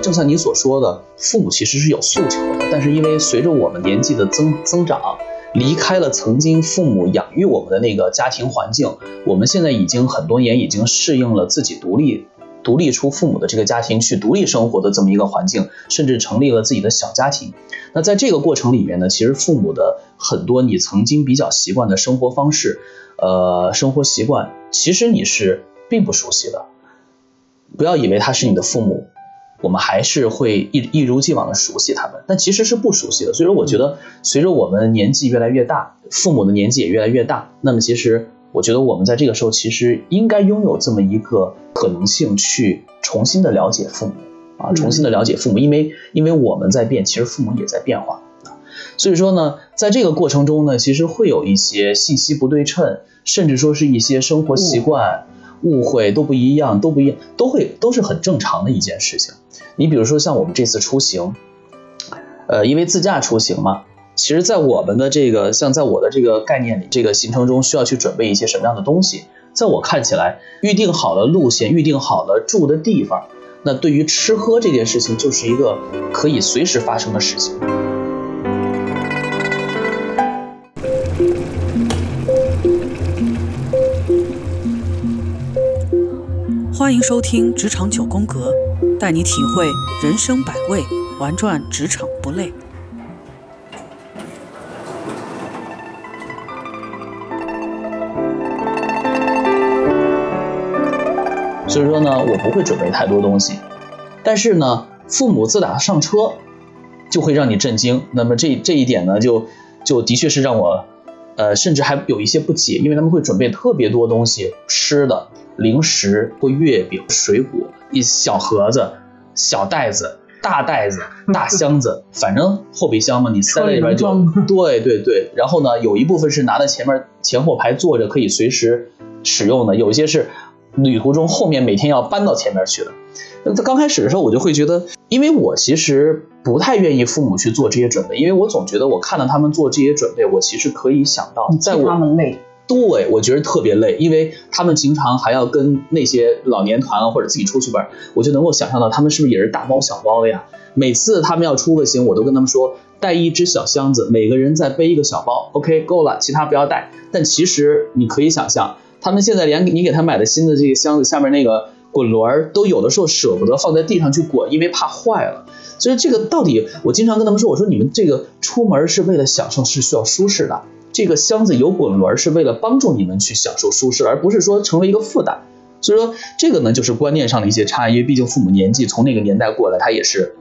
正像你所说的，父母其实是有诉求的，但是因为随着我们年纪的增增长，离开了曾经父母养育我们的那个家庭环境，我们现在已经很多年已经适应了自己独立。独立出父母的这个家庭去独立生活的这么一个环境，甚至成立了自己的小家庭。那在这个过程里面呢，其实父母的很多你曾经比较习惯的生活方式，呃，生活习惯，其实你是并不熟悉的。不要以为他是你的父母，我们还是会一一如既往的熟悉他们，但其实是不熟悉的。所以说，我觉得随着我们年纪越来越大，父母的年纪也越来越大，那么其实。我觉得我们在这个时候其实应该拥有这么一个可能性，去重新的了解父母啊，重新的了解父母，因为因为我们在变，其实父母也在变化啊。所以说呢，在这个过程中呢，其实会有一些信息不对称，甚至说是一些生活习惯误会都不一样，都不一样，都会都是很正常的一件事情。你比如说像我们这次出行，呃，因为自驾出行嘛。其实，在我们的这个像在我的这个概念里，这个行程中需要去准备一些什么样的东西？在我看起来，预定好了路线，预定好了住的地方，那对于吃喝这件事情，就是一个可以随时发生的事情。欢迎收听《职场九宫格》，带你体会人生百味，玩转职场不累。所以说呢，我不会准备太多东西，但是呢，父母自打上车，就会让你震惊。那么这这一点呢，就就的确是让我，呃，甚至还有一些不解，因为他们会准备特别多东西，吃的、零食或月饼、水果，一小盒子、小袋子、大袋子、大箱子，反正后备箱嘛，你塞在里边就对对对。然后呢，有一部分是拿在前面前后排坐着可以随时使用的，有一些是。旅途中后面每天要搬到前面去的，那在刚开始的时候我就会觉得，因为我其实不太愿意父母去做这些准备，因为我总觉得我看到他们做这些准备，我其实可以想到，在我他们累，对我觉得特别累，因为他们经常还要跟那些老年团或者自己出去玩，我就能够想象到他们是不是也是大包小包的呀？每次他们要出个行，我都跟他们说带一只小箱子，每个人再背一个小包，OK 够了，其他不要带。但其实你可以想象。他们现在连你给他买的新的这个箱子下面那个滚轮都有的时候舍不得放在地上去滚，因为怕坏了。所以这个到底，我经常跟他们说，我说你们这个出门是为了享受，是需要舒适的。这个箱子有滚轮是为了帮助你们去享受舒适，而不是说成为一个负担。所以说这个呢，就是观念上的一些差异。因为毕竟父母年纪从那个年代过来，他也是。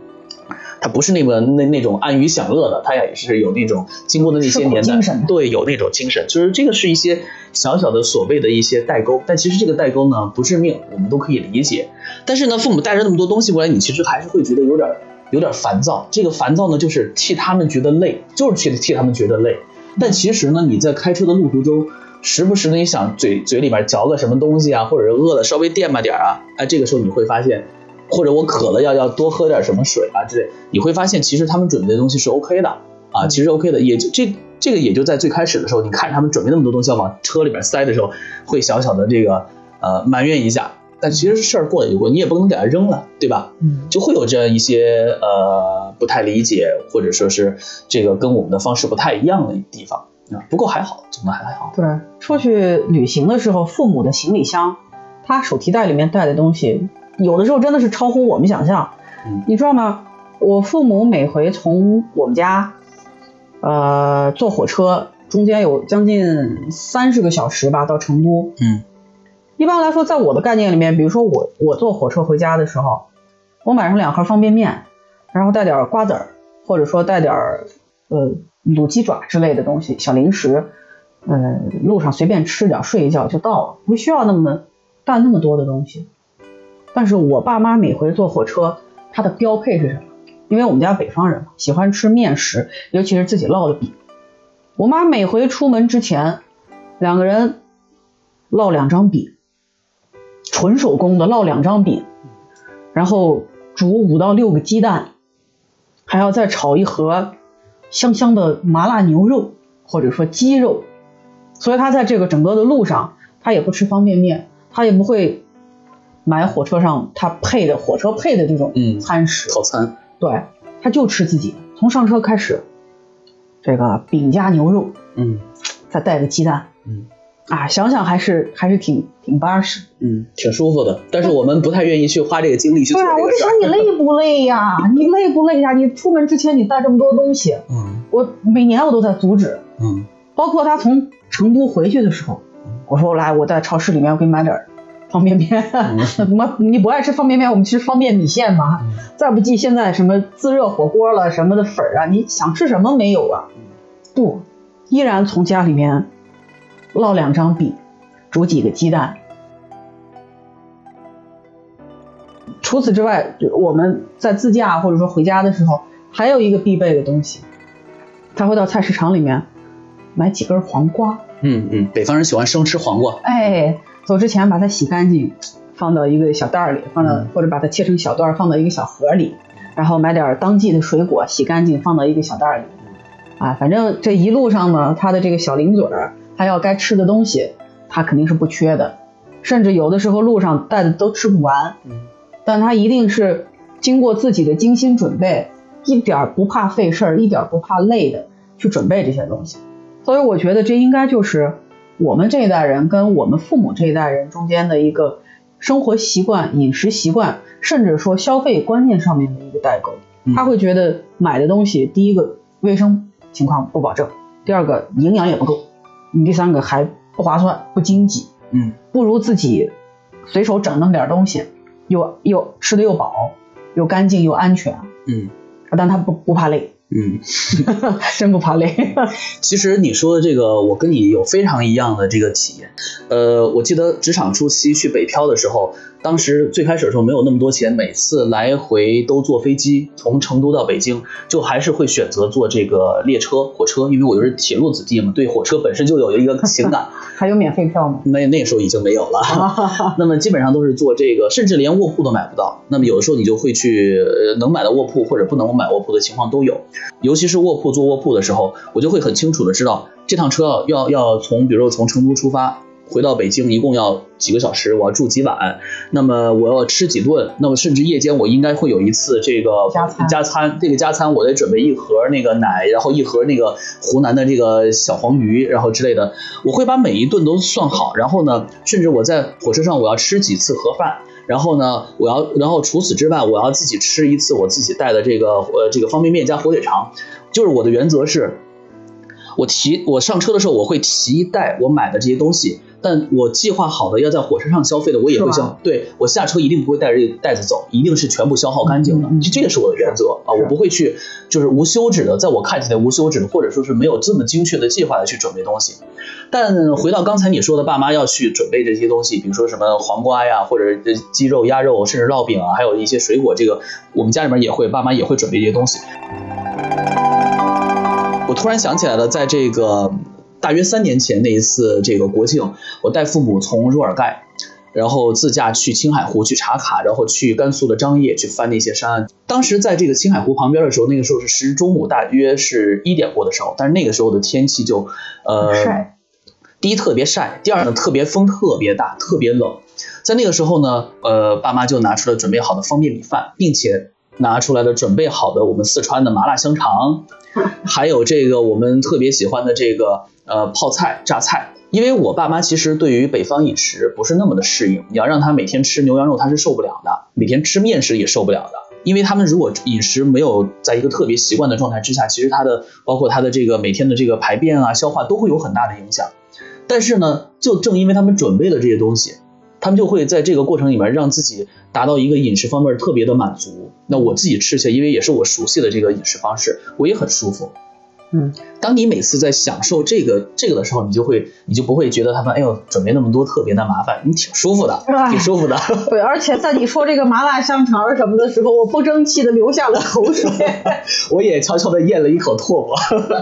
他不是那么那那种安于享乐的，他也是有那种经过的那些年代，对，有那种精神，就是这个是一些小小的所谓的一些代沟，但其实这个代沟呢不致命，我们都可以理解。但是呢，父母带着那么多东西过来，你其实还是会觉得有点有点烦躁。这个烦躁呢，就是替他们觉得累，就是替替他们觉得累。但其实呢，你在开车的路途中，时不时的你想嘴嘴里面嚼个什么东西啊，或者是饿了稍微垫吧点啊，哎，这个时候你会发现。或者我渴了要要多喝点什么水啊之类，你会发现其实他们准备的东西是 OK 的啊，其实 OK 的，也就这这个也就在最开始的时候，你看他们准备那么多东西要往车里边塞的时候，会小小的这个呃埋怨一下，但其实事儿过了就过，你也不能给它扔了，对吧？嗯，就会有这样一些呃不太理解，或者说是这个跟我们的方式不太一样的地方啊。不过还好，总的还还好。对，出去旅行的时候，父母的行李箱，他手提袋里面带的东西。有的时候真的是超乎我们想象，你知道吗？我父母每回从我们家，呃，坐火车，中间有将近三十个小时吧，到成都。嗯，一般来说，在我的概念里面，比如说我我坐火车回家的时候，我买上两盒方便面，然后带点瓜子儿，或者说带点呃卤鸡爪之类的东西，小零食，呃，路上随便吃点，睡一觉就到了，不需要那么带那么多的东西。但是我爸妈每回坐火车，他的标配是什么？因为我们家北方人嘛，喜欢吃面食，尤其是自己烙的饼。我妈每回出门之前，两个人烙两张饼，纯手工的烙两张饼，然后煮五到六个鸡蛋，还要再炒一盒香香的麻辣牛肉或者说鸡肉。所以他在这个整个的路上，他也不吃方便面，他也不会。买火车上他配的火车配的这种嗯餐食，套餐，对，他就吃自己，从上车开始，这个饼加牛肉，嗯再带个鸡蛋，嗯啊，想想还是还是挺挺巴适。嗯，挺舒服的。但是我们不太愿意去花这个精力去做对啊，我就想。你 累不累呀？你累不累呀？你出门之前你带这么多东西，嗯我每年我都在阻止，嗯包括他从成都回去的时候，我说来，我在超市里面我给你买点方便面。什么你不爱吃方便面，我们吃方便米线嘛。嗯再不济现在什么自热火锅了什么的粉儿啊，你想吃什么没有啊？不，依然从家里面烙两张饼，煮几个鸡蛋。除此之外，我们在自驾或者说回家的时候，还有一个必备的东西，他会到菜市场里面买几根黄瓜。嗯嗯，北方人喜欢生吃黄瓜。哎，走之前把它洗干净，放到一个小袋儿里，放到、嗯或者把它切成小段儿，放到一个小盒里，然后买点当季的水果，洗干净放到一个小袋儿里。啊，反正这一路上呢，他的这个小零嘴儿，还有该吃的东西，他肯定是不缺的，甚至有的时候路上带的都吃不完。嗯但他一定是经过自己的精心准备，一点儿不怕费事儿，一点儿不怕累的去准备这些东西。所以我觉得这应该就是我们这一代人跟我们父母这一代人中间的一个生活习惯、饮食习惯，甚至说消费观念上面的一个代沟。嗯他会觉得买的东西，第一个卫生情况不保证，第二个营养也不够，你第三个还不划算、不经济，嗯。不如自己随手整那么点东西，又又吃的又饱，又干净又安全，嗯。但他不不怕累，嗯，真不怕累。其实你说的这个，我跟你有非常一样的这个体验。呃，我记得职场初期去北漂的时候，当时最开始的时候没有那么多钱，每次来回都坐飞机，从成都到北京，就还是会选择坐这个列车、火车，因为我就是铁路子弟嘛，对火车本身就有一个情感。还有免费票吗？那那时候已经没有了。那么基本上都是坐这个，甚至连卧铺都买不到。那么有的时候你就会去，呃，能买到卧铺或者不能买卧铺的情况都有。尤其是卧铺坐卧铺的时候，我就会很清楚的知道这趟车要要要从，比如说从成都出发。回到北京一共要几个小时，我要住几晚，那么我要吃几顿，那么甚至夜间我应该会有一次这个加餐加餐，这个加餐我得准备一盒那个奶，然后一盒那个湖南的这个小黄鱼，然后之类的，我会把每一顿都算好，然后呢，甚至我在火车上我要吃几次盒饭，然后呢，我要，然后除此之外，我要自己吃一次我自己带的这个呃这个方便面加火腿肠，就是我的原则是，我提我上车的时候我会提一袋我买的这些东西，但我计划好的要在火车上消费的我也会消，对我下车一定不会带着这个袋子走，一定是全部消耗干净的，这这个是我的原则啊，我不会去就是无休止的，在我看起来无休止的，或者说是没有这么精确的计划的去准备东西。但回到刚才你说的，爸妈要去准备这些东西，比如说什么黄瓜呀，或者呃鸡肉、鸭肉，甚至烙饼啊，还有一些水果，这个我们家里面也会，爸妈也会准备这些东西。我突然想起来了，在这个大约三年前那一次这个国庆，我带父母从若尔盖，然后自驾去青海湖去查卡，然后去甘肃的张掖去翻那些山。当时在这个青海湖旁边的时候，那个时候是时中午，大约是一点过的时候，但是那个时候的天气就呃晒第一特别晒，第二呢特别风特别大，特别冷。在那个时候呢，呃，爸妈就拿出了准备好的方便米饭，并且拿出来了准备好的我们四川的麻辣香肠，还有这个我们特别喜欢的这个呃泡菜、榨菜。因为我爸妈其实对于北方饮食不是那么的适应，你要让他每天吃牛羊肉，他是受不了的；每天吃面食也受不了的。因为他们如果饮食没有在一个特别习惯的状态之下，其实他的包括他的这个每天的这个排便啊、消化都会有很大的影响。但是呢，就正因为他们准备了这些东西，他们就会在这个过程里面让自己达到一个饮食方面特别的满足。那我自己吃起来，因为也是我熟悉的这个饮食方式，我也很舒服。嗯，当你每次在享受这个这个的时候，你就会你就不会觉得他们哎呦准备那么多特别的麻烦，你挺舒服的，哎挺舒服的。对，而且在你说这个麻辣香肠什么的时候，我不争气的流下了口水。我也悄悄的咽了一口唾沫。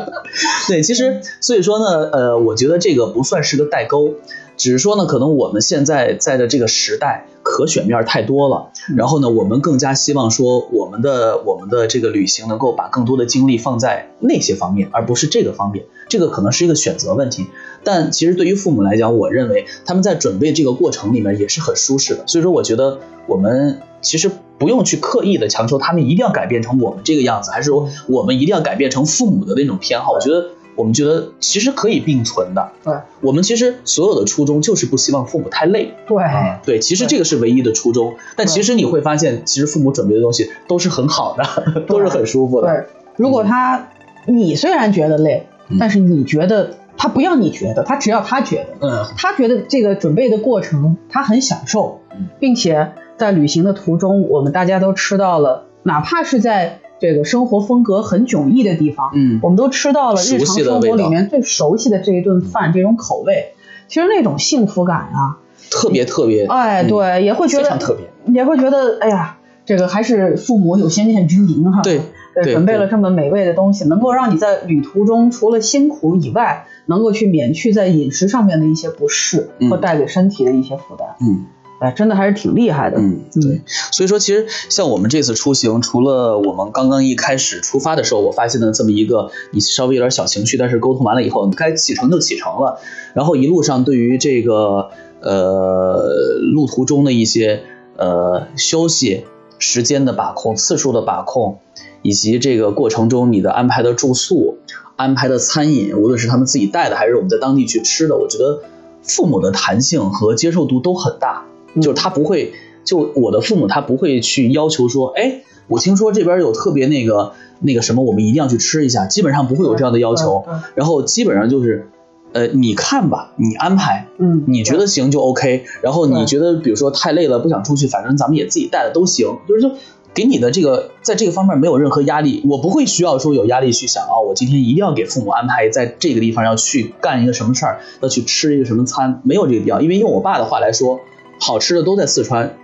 对，其实所以说呢，呃，我觉得这个不算是个代沟，只是说呢，可能我们现在在的这个时代可选面太多了，然后呢，我们更加希望说我们的我们的这个旅行能够把更多的精力放在那些方面，而不是这个方面。这个可能是一个选择问题，但其实对于父母来讲，我认为他们在准备这个过程里面也是很舒适的。所以说，我觉得我们其实不用去刻意的强求他们一定要改变成我们这个样子，还是说我们一定要改变成父母的那种偏好。我觉得我们觉得其实可以并存的。对，我们其实所有的初衷就是不希望父母太累。对，对，其实这个是唯一的初衷。但其实你会发现，其实父母准备的东西都是很好的，都是很舒服的。对，如果他你虽然觉得累，但是你觉得他不要你觉得，他只要他觉得，嗯，他觉得这个准备的过程他很享受，并且在旅行的途中，我们大家都吃到了，哪怕是在这个生活风格很迥异的地方，嗯我们都吃到了日常生活里面最熟悉的这一顿饭，这种口味，其实那种幸福感啊，特别特别，哎，嗯，对，也会觉得非常特别。也会觉得，哎呀，这个还是父母有先见之明哈。对对，准备了这么美味的东西，能够让你在旅途中除了辛苦以外，能够去免去在饮食上面的一些不适嗯和带给身体的一些负担。嗯。哎，真的还是挺厉害的。嗯，对，所以说其实像我们这次出行，除了我们刚刚一开始出发的时候，我发现了这么一个你稍微有点小情绪，但是沟通完了以后，该启程就启程了。然后一路上对于这个呃路途中的一些呃休息时间的把控、次数的把控，以及这个过程中你的安排的住宿、安排的餐饮，无论是他们自己带的还是我们在当地去吃的，我觉得父母的弹性和接受度都很大。就是他不会，就我的父母他不会去要求说，哎，我听说这边有特别那个那个什么，我们一定要去吃一下，基本上不会有这样的要求。然后基本上就是，呃，你看吧，你安排，嗯，你觉得行就 OK。然后你觉得比如说太累了不想出去，反正咱们也自己带的都行，就是就给你的这个在这个方面没有任何压力，我不会需要说有压力去想啊，我今天一定要给父母安排在这个地方要去干一个什么事儿，要去吃一个什么餐，没有这个必要，因为用我爸的话来说。好吃的都在四川，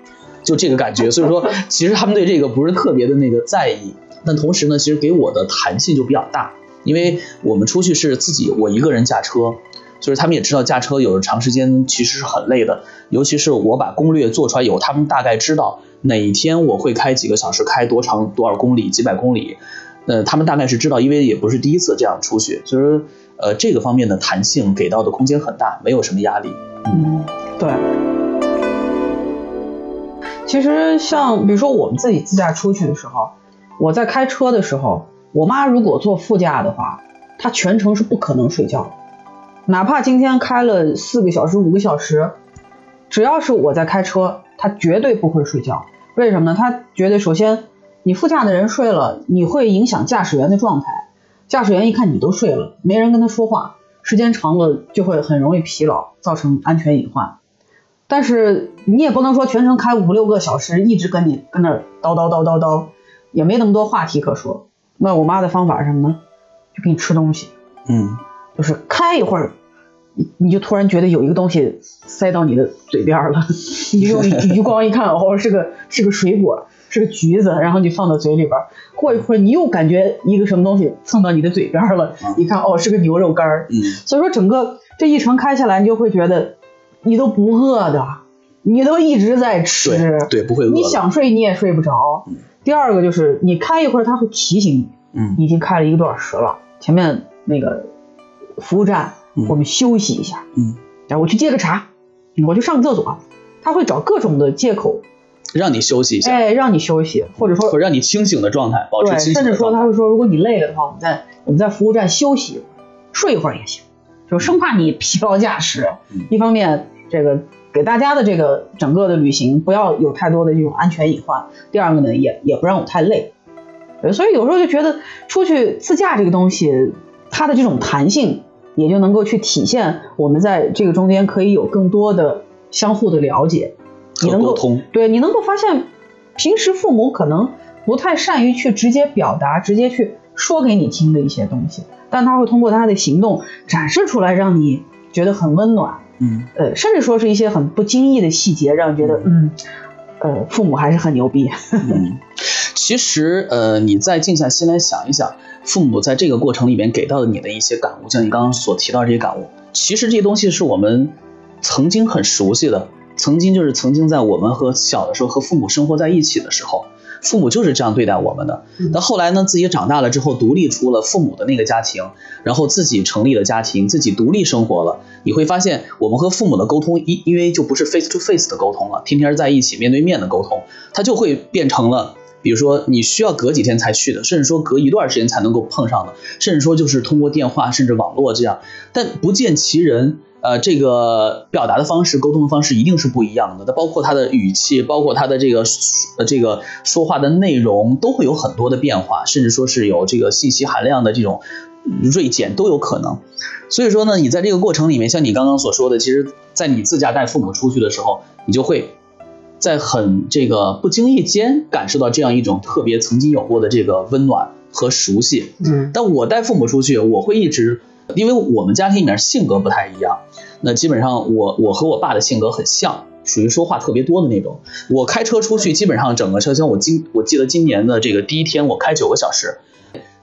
就这个感觉。所以说，其实他们对这个不是特别的那个在意，但同时呢，其实给我的弹性就比较大，因为我们出去是自己我一个人驾车，就是他们也知道驾车有长时间其实是很累的，尤其是我把攻略做出来以后，他们大概知道哪一天我会开几个小时，开多长多少公里，几百公里。呃，他们大概是知道，因为也不是第一次这样出去，所以说，呃，这个方面的弹性给到的空间很大，没有什么压力。嗯，对。其实像比如说我们自己自驾出去的时候，我在开车的时候，我妈如果坐副驾的话，她全程是不可能睡觉，哪怕今天开了四个小时、五个小时，只要是我在开车，她绝对不会睡觉。为什么呢？她觉得首先你副驾的人睡了，你会影响驾驶员的状态，驾驶员一看你都睡了，没人跟他说话，时间长了就会很容易疲劳，造成安全隐患。但是你也不能说全程开五六个小时，一直跟你跟那儿叨叨叨叨叨，也没那么多话题可说。那我妈的方法是什么呢？就给你吃东西，嗯就是开一会儿，你你就突然觉得有一个东西塞到你的嘴边了，你就用余光一看，哦，是个是个水果，是个橘子，然后你放到嘴里边。过一会儿你又感觉一个什么东西蹭到你的嘴边了，一看哦，是个牛肉干儿。嗯所以说整个这一程开下来，你就会觉得你都不饿的，你都一直在吃。对对，不会饿你。想睡你也睡不着。第二个就是你开一会儿，他会提醒你，嗯你已经开了一个多小时了，前面那个服务站嗯我们休息一下，嗯，然后我去接个茶，我去上个厕所，他会找各种的借口，让你休息一下，哎，让你休息，或者说或者让你清醒的状态，保持，清醒甚至。说他会说，如果你累了的话，我们在我们在服务站休息一会儿，睡一会儿也行，就生怕你疲劳驾驶。嗯一方面，这个给大家的这个整个的旅行不要有太多的这种安全隐患；第二个呢，也也不让我太累。呃所以有时候就觉得出去自驾这个东西，它的这种弹性，也就能够去体现我们在这个中间可以有更多的相互的了解，你能够通对你能够发现，平时父母可能不太善于去直接表达、直接去说给你听的一些东西，但他会通过他的行动展示出来，让你觉得很温暖。嗯。呃，甚至说是一些很不经意的细节，让你觉得，嗯，呃，父母还是很牛逼。嗯，其实呃，你再静下心来想一想，父母在这个过程里面给到的你的一些感悟，像你刚刚所提到这些感悟，其实这些东西是我们曾经很熟悉的，曾经就是曾经在我们和小的时候和父母生活在一起的时候，父母就是这样对待我们的。那后来呢，自己长大了之后，独立出了父母的那个家庭，然后自己成立了家庭，自己独立生活了，你会发现，我们和父母的沟通，因因为就不是 face to face 的沟通了，天天在一起面对面的沟通，它就会变成了。比如说，你需要隔几天才去的，甚至说隔一段时间才能够碰上的，甚至说就是通过电话甚至网络这样，但不见其人，呃，这个表达的方式、沟通的方式一定是不一样的。它包括他的语气，包括他的这个呃这个说话的内容，都会有很多的变化，甚至说是有这个信息含量的这种锐减都有可能。所以说呢，你在这个过程里面，像你刚刚所说的，其实在你自驾带父母出去的时候，你就会。在很这个不经意间感受到这样一种特别曾经有过的这个温暖和熟悉，嗯，但我带父母出去，我会一直，因为我们家庭里面性格不太一样，那基本上我我和我爸的性格很像，属于说话特别多的那种。我开车出去，基本上整个车厢，我今我记得今年的这个第一天，我开九个小时。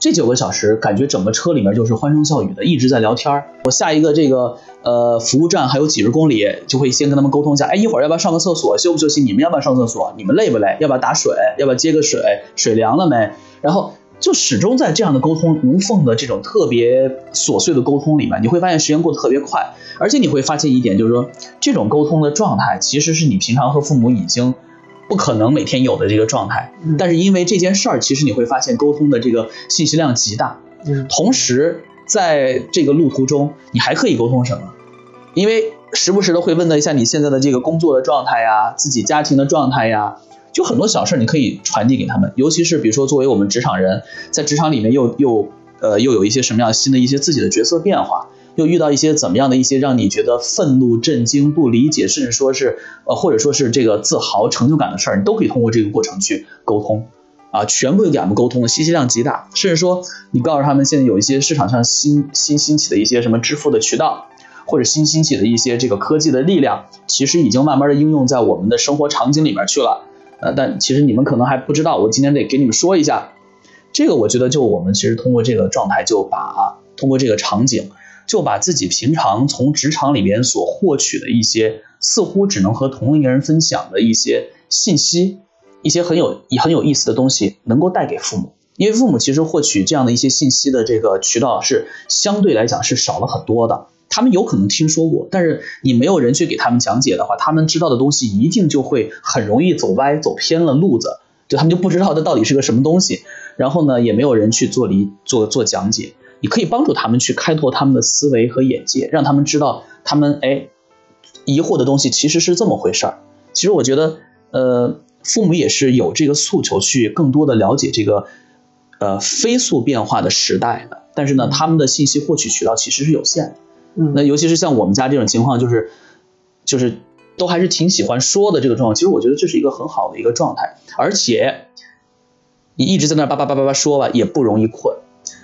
这九个小时，感觉整个车里面就是欢声笑语的，一直在聊天儿。我下一个这个呃服务站还有几十公里，就会先跟他们沟通一下，哎，一会儿要不要上个厕所，休不休息？你们要不要上厕所？你们累不累？要不要打水？要不要接个水？水凉了没？然后就始终在这样的沟通无缝的这种特别琐碎的沟通里面，你会发现时间过得特别快，而且你会发现一点，就是说这种沟通的状态，其实是你平常和父母已经。不可能每天有的这个状态，但是因为这件事儿，其实你会发现沟通的这个信息量极大。嗯，同时在这个路途中，你还可以沟通什么？因为时不时的会问到一下你现在的这个工作的状态呀，自己家庭的状态呀，就很多小事你可以传递给他们。尤其是比如说作为我们职场人，在职场里面又又呃又有一些什么样新的一些自己的角色变化。又遇到一些怎么样的一些让你觉得愤怒、震惊、不理解，甚至说是呃，或者说是这个自豪、成就感的事儿，你都可以通过这个过程去沟通，啊，全部给他们沟通的信息量极大。甚至说，你告诉他们现在有一些市场上新新兴起的一些什么支付的渠道，或者新兴起的一些这个科技的力量，其实已经慢慢的应用在我们的生活场景里面去了。呃，但其实你们可能还不知道，我今天得给你们说一下，这个我觉得就我们其实通过这个状态，就把通过这个场景。就把自己平常从职场里边所获取的一些似乎只能和同龄人分享的一些信息，一些很有很有意思的东西，能够带给父母。因为父母其实获取这样的一些信息的这个渠道是相对来讲是少了很多的。他们有可能听说过，但是你没有人去给他们讲解的话，他们知道的东西一定就会很容易走歪、走偏了路子，就他们就不知道这到底是个什么东西。然后呢，也没有人去做理做做讲解。你可以帮助他们去开拓他们的思维和眼界，让他们知道他们哎疑惑的东西其实是这么回事儿。其实我觉得，呃，父母也是有这个诉求去更多的了解这个呃飞速变化的时代的，但是呢，他们的信息获取渠道其实是有限的。嗯，那尤其是像我们家这种情况，就是就是都还是挺喜欢说的这个状况。其实我觉得这是一个很好的一个状态，而且你一直在那叭叭叭叭叭说吧，也不容易困。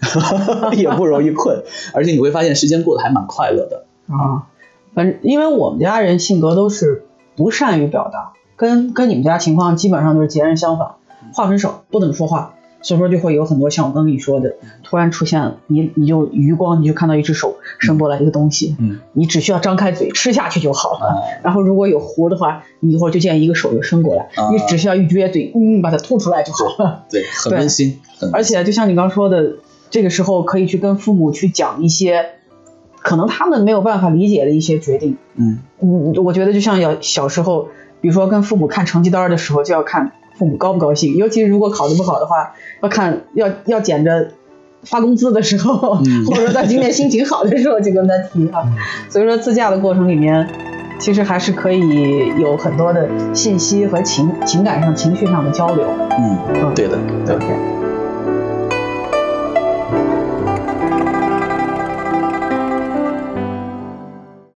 也不容易困，而且你会发现时间过得还蛮快乐的啊。反正因为我们家人性格都是不善于表达，跟跟你们家情况基本上就是截然相反，话很少，不怎么说话，所以说就会有很多像我刚跟你说的，突然出现你你就余光你就看到一只手伸过来一个东西，嗯，你只需要张开嘴吃下去就好了。然后如果有核的话，你一会儿就见一个手就伸过来，你只需要一撅嘴，嗯，把它吐出来就好了。对，很温馨。而且就像你刚说的。这个时候可以去跟父母去讲一些可能他们没有办法理解的一些决定。嗯嗯，我觉得就像要小时候，比如说跟父母看成绩单的时候，就要看父母高不高兴。尤其是如果考得不好的话，要看要要捡着发工资的时候，或者说在今天心情好的时候就跟他提啊。所以说自驾的过程里面，其实还是可以有很多的信息和情情感上、情绪上的交流。嗯，对的，对。